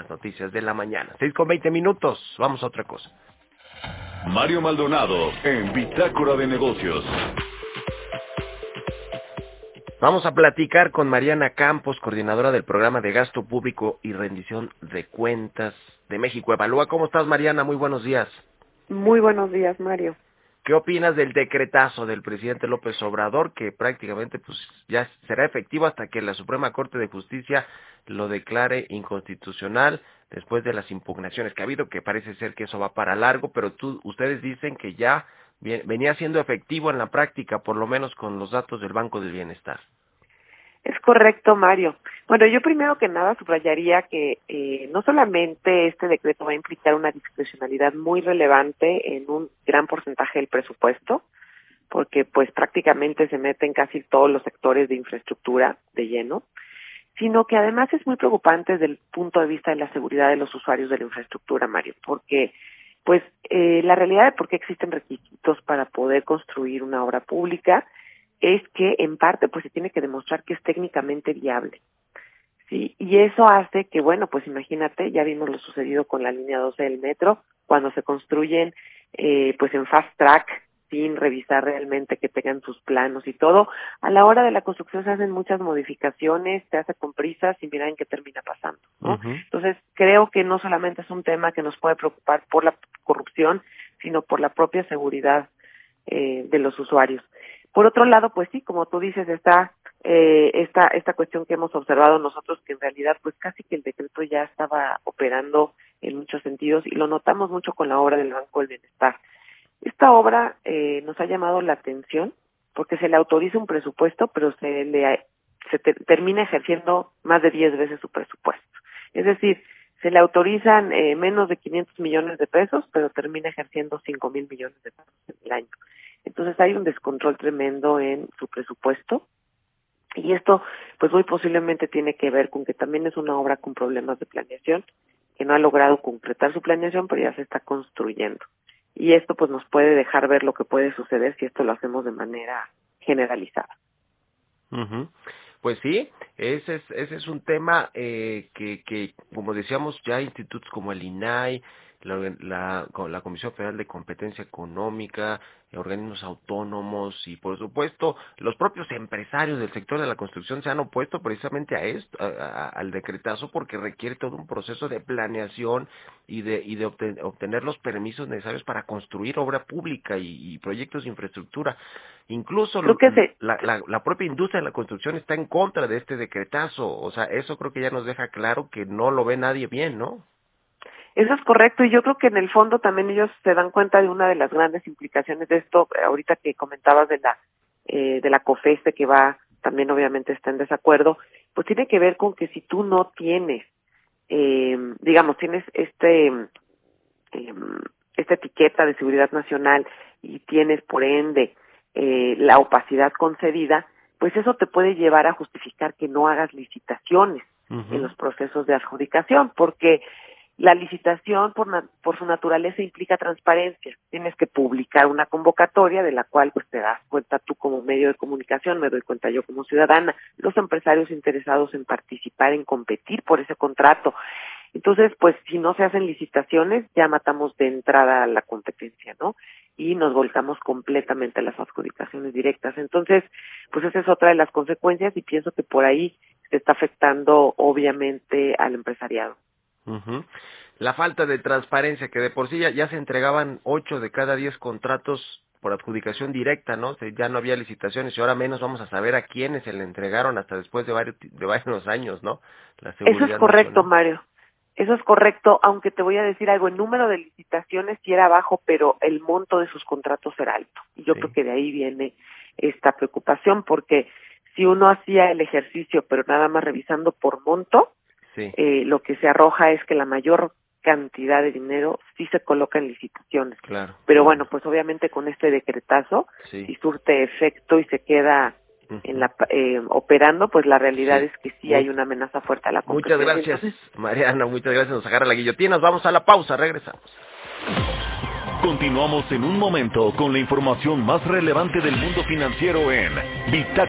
las noticias de la mañana. Seis con veinte minutos, vamos a otra cosa. Mario Maldonado en Bitácora de Negocios. Vamos a platicar con Mariana Campos, coordinadora del programa de gasto público y rendición de cuentas de México Evalúa. ¿Cómo estás, Mariana? Muy buenos días. Muy buenos días, Mario. ¿Qué opinas del decretazo del presidente López Obrador que prácticamente pues ya será efectivo hasta que la Suprema Corte de Justicia lo declare inconstitucional después de las impugnaciones que ha habido, que parece ser que eso va para largo, pero tú, ustedes dicen que ya venía siendo efectivo en la práctica, por lo menos con los datos del Banco del Bienestar. Es correcto, Mario. Bueno, yo primero que nada subrayaría que eh, no solamente este decreto va a implicar una discrecionalidad muy relevante en un gran porcentaje del presupuesto, porque pues prácticamente se meten casi todos los sectores de infraestructura de lleno, sino que además es muy preocupante desde el punto de vista de la seguridad de los usuarios de la infraestructura, Mario, porque pues eh, la realidad de por qué existen requisitos para poder construir una obra pública es que en parte pues se tiene que demostrar que es técnicamente viable. Sí, y eso hace que, bueno, pues imagínate, ya vimos lo sucedido con la línea 12 del metro, cuando se construyen eh, pues en fast track, sin revisar realmente que tengan sus planos y todo, a la hora de la construcción se hacen muchas modificaciones, se hace con prisas y miren qué termina pasando. ¿no? Entonces, creo que no solamente es un tema que nos puede preocupar por la corrupción, sino por la propia seguridad eh, de los usuarios. Por otro lado, pues sí, como tú dices, está eh, esta, esta cuestión que hemos observado nosotros, que en realidad pues casi que el decreto ya estaba operando en muchos sentidos y lo notamos mucho con la obra del Banco del Bienestar. Esta obra eh, nos ha llamado la atención porque se le autoriza un presupuesto, pero se le se termina ejerciendo más de 10 veces su presupuesto. Es decir, se le autorizan eh, menos de 500 millones de pesos, pero termina ejerciendo 5 mil millones de pesos en el año. Entonces hay un descontrol tremendo en su presupuesto y esto pues muy posiblemente tiene que ver con que también es una obra con problemas de planeación, que no ha logrado concretar su planeación, pero ya se está construyendo. Y esto pues nos puede dejar ver lo que puede suceder si esto lo hacemos de manera generalizada. Pues sí, ese es, ese es un tema eh, que, que, como decíamos, ya institutos como el INAI, la, la, la Comisión Federal de Competencia Económica, organismos autónomos y por supuesto los propios empresarios del sector de la construcción se han opuesto precisamente a esto, al decretazo porque requiere todo un proceso de planeación y de, y de obtener los permisos necesarios para construir obra pública y, proyectos de infraestructura. Incluso la, la, la propia industria de la construcción está en contra de este decretazo, o sea, eso creo que ya nos deja claro que no lo ve nadie bien, ¿no? Eso es correcto y yo creo que en el fondo también ellos se dan cuenta de una de las grandes implicaciones de esto, eh, ahorita que comentabas de la eh, de la COFESE que va también obviamente está en desacuerdo, pues tiene que ver con que si tú no tienes, eh, digamos, tienes este eh, esta etiqueta de seguridad nacional y tienes por ende eh, la opacidad concedida, pues eso te puede llevar a justificar que no hagas licitaciones en los procesos de adjudicación, porque la licitación, por, su naturaleza, implica transparencia. Tienes que publicar una convocatoria de la cual pues te das cuenta tú como medio de comunicación, me doy cuenta yo como ciudadana, los empresarios interesados en participar, en competir por ese contrato. Entonces, pues si no se hacen licitaciones, ya matamos de entrada la competencia, ¿no? Y nos volcamos completamente a las adjudicaciones directas. Entonces, pues esa es otra de las consecuencias y pienso que por ahí se está afectando obviamente al empresariado. La falta de transparencia, que de por sí ya, se entregaban ocho de cada diez contratos por adjudicación directa, ¿no? ya no había licitaciones y ahora menos vamos a saber a quiénes se le entregaron hasta después de varios, de varios años, ¿no? Eso es correcto, Mario. Eso es correcto, aunque te voy a decir algo, el número de licitaciones sí era bajo, pero el monto de sus contratos era alto. Y yo creo que de ahí viene esta preocupación, porque si uno hacía el ejercicio, pero nada más revisando por monto, eh, lo que se arroja es que la mayor cantidad de dinero sí se coloca en licitaciones. Claro. Pero bueno, pues obviamente con este decretazo, si surte efecto y se queda en la, eh, operando, pues la realidad es que sí hay una amenaza fuerte a la competencia. Muchas gracias, Mariana, muchas gracias. Nos agarra la guillotina. Nos vamos a la pausa, regresamos. Continuamos en un momento con la información más relevante del mundo financiero en Vita